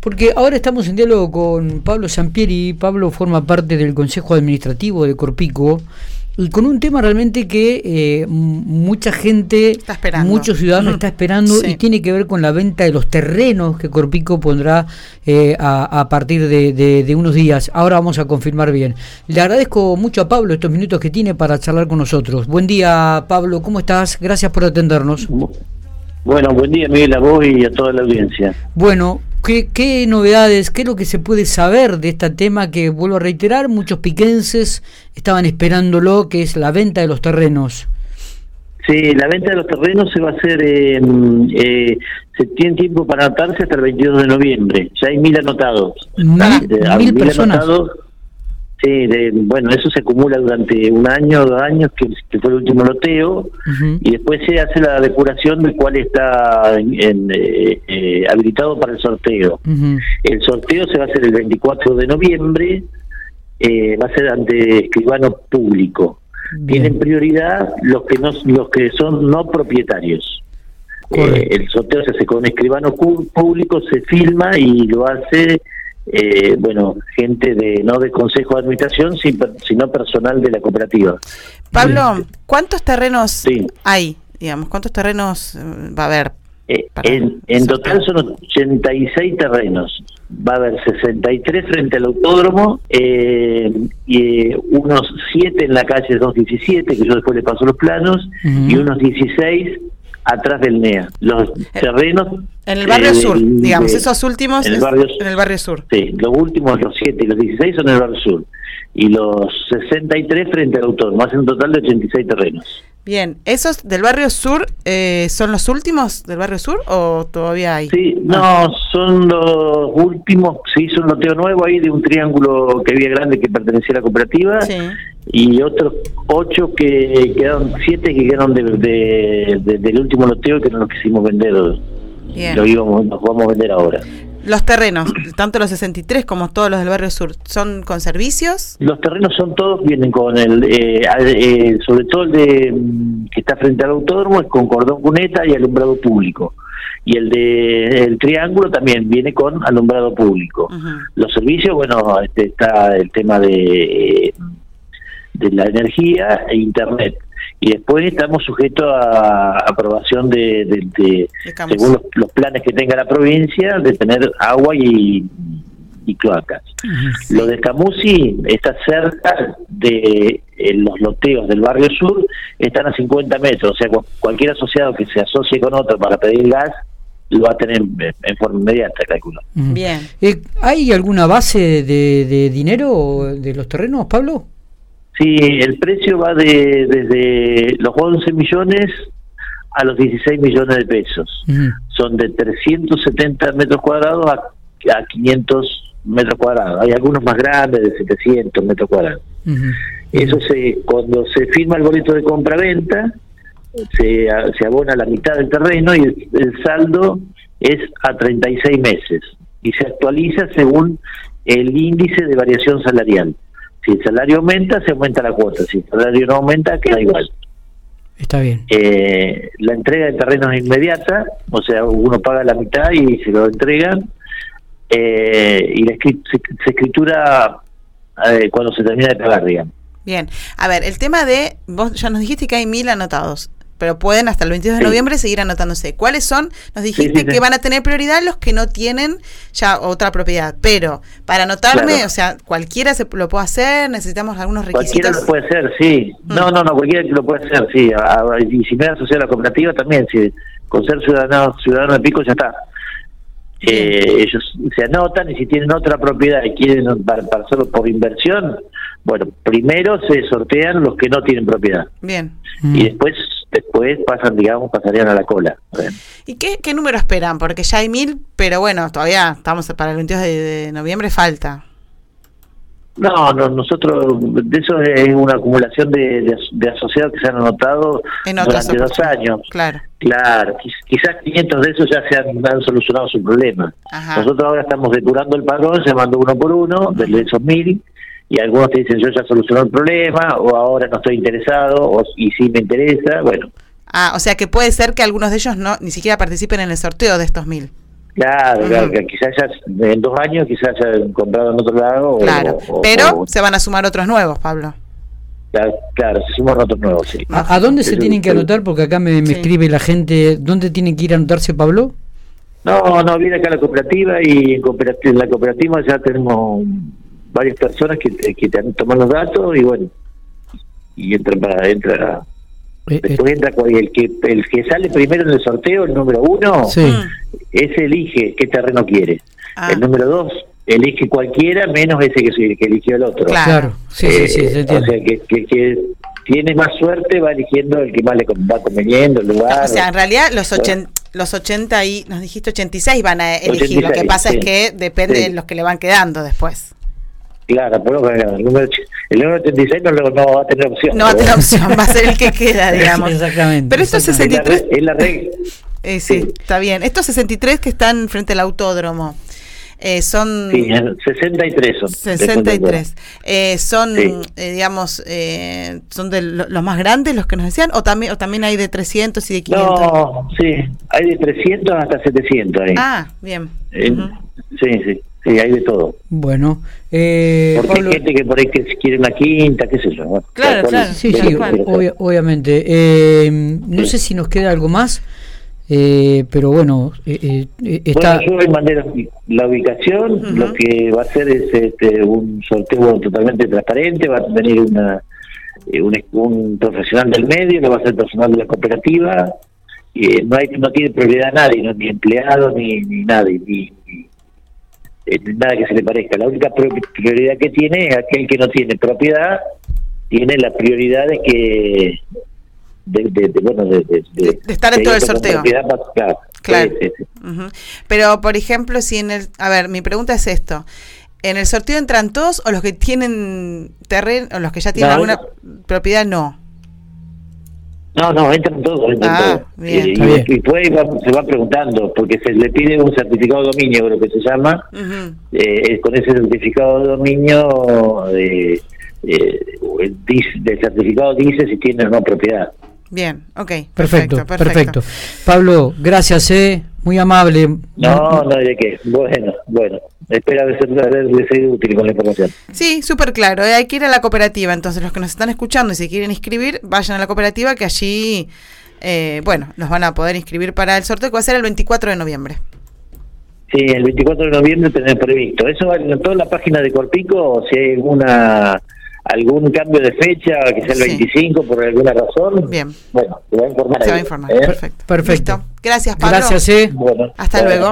Porque ahora estamos en diálogo con Pablo Sampieri. Pablo forma parte del Consejo Administrativo de Corpico y con un tema realmente que eh, mucha gente, muchos ciudadanos está esperando y tiene que ver con la venta de los terrenos que Corpico pondrá eh, a, partir de, unos días. Ahora vamos a confirmar bien. Le agradezco mucho a Pablo estos minutos que tiene para charlar con nosotros. Buen día, Pablo, ¿cómo estás? Gracias por atendernos. Bueno, buen día Miguel a vos y a toda la audiencia. Bueno, ¿qué, novedades, qué es lo que se puede saber de este tema que, vuelvo a reiterar, muchos piquenses estaban esperándolo, que es la venta de los terrenos? Sí, la venta de los terrenos se va a hacer, eh, se tiene tiempo para anotarse hasta el 22 de noviembre, ya hay mil anotados. Mil, personas. Sí, de, bueno, eso se acumula durante un año, dos años, que, fue el último loteo, y después se hace la depuración del cual está en, eh, eh, habilitado para el sorteo. El sorteo se va a hacer el 24 de noviembre, eh, va a ser ante escribano público. Tienen prioridad los que no los que son no propietarios. el sorteo se hace con escribano público, se filma y lo hace eh, bueno, gente de no de consejo de administración, sino personal de la cooperativa. Pablo, ¿cuántos terrenos hay? Digamos, ¿cuántos terrenos eh, va a haber? Eh, en, total son 86 terrenos. Va a haber 63 frente al autódromo y unos 7 en la calle 217, que yo después le paso los planos, y unos 16 atrás del NEA. Los eh, terrenos... En el barrio sur, digamos, esos últimos en el, barrio, en el barrio sur. Sí, los últimos, los 7 y los 16 son en el barrio sur. Y los 63 frente al autor, más en un total de 86 terrenos. Bien, ¿esos del barrio sur eh, son los últimos del barrio sur o todavía hay? Sí, no, son los últimos. Se hizo un loteo nuevo ahí de un triángulo que había grande que pertenecía a la cooperativa y otros ocho que quedaron, siete que quedaron de, del último loteo que no los quisimos vender. Bien. Lo íbamos, nos vamos a vender ahora. Los terrenos, tanto los 63 como todos los del barrio sur, ¿son con servicios? Los terrenos son todos, vienen con el, eh, eh, sobre todo el de mm, que está frente al autódromo, es con cordón cuneta y alumbrado público. Y el de el triángulo también viene con alumbrado público. Los servicios, bueno, este, está el tema de, de la energía e internet y después estamos sujetos a aprobación de, según los, planes que tenga la provincia de tener agua y, cloacas. Lo de Camusi está cerca de eh, los loteos del barrio sur, están a 50 metros, o sea, cualquier asociado que se asocie con otro para pedir gas lo va a tener en, forma inmediata, calculo. Bien. Eh, ¿Hay alguna base de, de dinero de los terrenos, Pablo? Sí, el precio va de desde los 11 millones a los 16 millones de pesos. Son de 370 metros cuadrados a, a, 500 metros cuadrados. Hay algunos más grandes de 700 metros cuadrados. Eso se cuando se firma el boleto de compra-venta, se, se abona la mitad del terreno y el, el saldo es a 36 meses y se actualiza según el índice de variación salarial. Si el salario aumenta, se aumenta la cuota. Si el salario no aumenta, queda igual. Está bien. Eh, la entrega de terreno es inmediata, o sea, uno paga la mitad y se lo entregan. Eh, y la se, escritura eh, cuando se termina de pagar, digamos. Bien. A ver, el tema de. Vos ya nos dijiste que hay mil anotados pero pueden hasta el 22 de noviembre seguir anotándose. ¿Cuáles son? Nos dijiste que van a tener prioridad los que no tienen ya otra propiedad, pero para anotarme, o sea, cualquiera se lo puede hacer, necesitamos algunos requisitos. Cualquiera lo puede hacer, sí. Mm. No, no, no, cualquiera lo puede hacer, sí. y si me asociado a la cooperativa también, si con ser ciudadano, ciudadano de Pico ya está. Eh, ellos se anotan y si tienen otra propiedad y quieren para, para hacerlo por inversión, bueno, primero se sortean los que no tienen propiedad. Bien. Y después después pasan, digamos, pasarían a la cola. ¿Y qué, qué número esperan? Porque ya hay mil, pero bueno, todavía estamos para el 22 de, noviembre, falta. No, no, nosotros, de eso es una acumulación de, de, asociados que se han anotado durante dos años. Claro. Claro, quizás 500 de esos ya se han, solucionado su problema. Nosotros ahora estamos depurando el padrón, llamando uno por uno, de esos mil, y algunos te dicen yo ya solucionó el problema o ahora no estoy interesado o y sí me interesa, bueno. Ah, o sea que puede ser que algunos de ellos no ni siquiera participen en el sorteo de estos mil. Claro, claro, que quizás ya en dos años quizás hayan comprado en otro lado. Claro, pero se van a sumar otros nuevos, Pablo. Claro, se suman otros nuevos, sí. ¿A, dónde se tienen que anotar? Porque acá me, escribe la gente, ¿dónde tienen que ir a anotarse, Pablo? No, no, viene acá a la cooperativa y en, la cooperativa ya tenemos varias personas que, que te han tomado los datos y bueno, y entra para, entra eh, eh. Después entra el que el que sale primero en el sorteo, el número uno, ese elige qué terreno quiere. Ah. El número dos elige cualquiera menos ese que, que eligió el otro. Claro, sí, sí, sí, eh, O sea, que, que, tiene más suerte va eligiendo el que más le va conveniendo, el lugar. O sea, en realidad los 80 los 80 y nos dijiste 86 van a elegir. lo que pasa es que depende de los que le van quedando después. Claro, pero el número, el número 86 no, no, va a tener opción. No va a tener opción, va a ser el que queda, digamos. Exactamente. Pero estos 63. Es la, regla. Eh, sí, está bien. Estos 63 que están frente al autódromo. Eh, son sí, 63 son 63 eh, son eh, digamos eh, son de los más grandes los que nos decían o también o también hay de 300 y de 500 no sí hay de 300 hasta 700 ahí ah bien sí sí Sí, hay de todo. Bueno, eh, porque hay gente que por ahí que quiere una quinta, qué sé yo. Claro, claro. Sí, sí, obviamente. Eh, no sé si nos queda algo más, eh, pero bueno, eh, eh está... Bueno, yo mandé la, ubicación, lo que va a ser es este, un sorteo totalmente transparente, va a venir una, un, un, profesional del medio, que va a ser personal de la cooperativa, no hay no tiene prioridad nadie, ni empleado, ni, ni nadie, ni eh, nada que se le parezca. La única prioridad que tiene es aquel que no tiene propiedad, tiene la prioridad de que de, bueno de, estar en todo el sorteo. claro. Pero, por ejemplo, si en el... A ver, mi pregunta es esto. ¿En el sorteo entran todos o los que tienen terreno, o los que ya tienen alguna propiedad, no? No, no, entran todos, entran ah, y, después se va preguntando, porque se le pide un certificado de dominio, creo que se llama. Eh, con ese certificado de dominio, eh, eh, el, certificado dice si tiene o no propiedad. Bien, ok. Perfecto, perfecto. Pablo, gracias, eh, muy amable. No, no, de qué. Bueno, bueno. Espera de ser, ser útil con la información. Sí, súper claro. Eh, hay que ir a la cooperativa. Entonces, los que nos están escuchando y se quieren inscribir, vayan a la cooperativa que allí, eh, bueno, nos van a poder inscribir para el sorteo que va a ser el 24 de noviembre. Sí, el 24 de noviembre tenemos previsto. Eso va en toda la página de Corpico, si hay alguna algún cambio de fecha, que sea el 25 por alguna razón. Bien. Bueno, se va a informar. Se va a informar. ¿eh? Perfecto. Perfecto. Gracias, Pablo. Gracias, eh. Bueno, Hasta luego.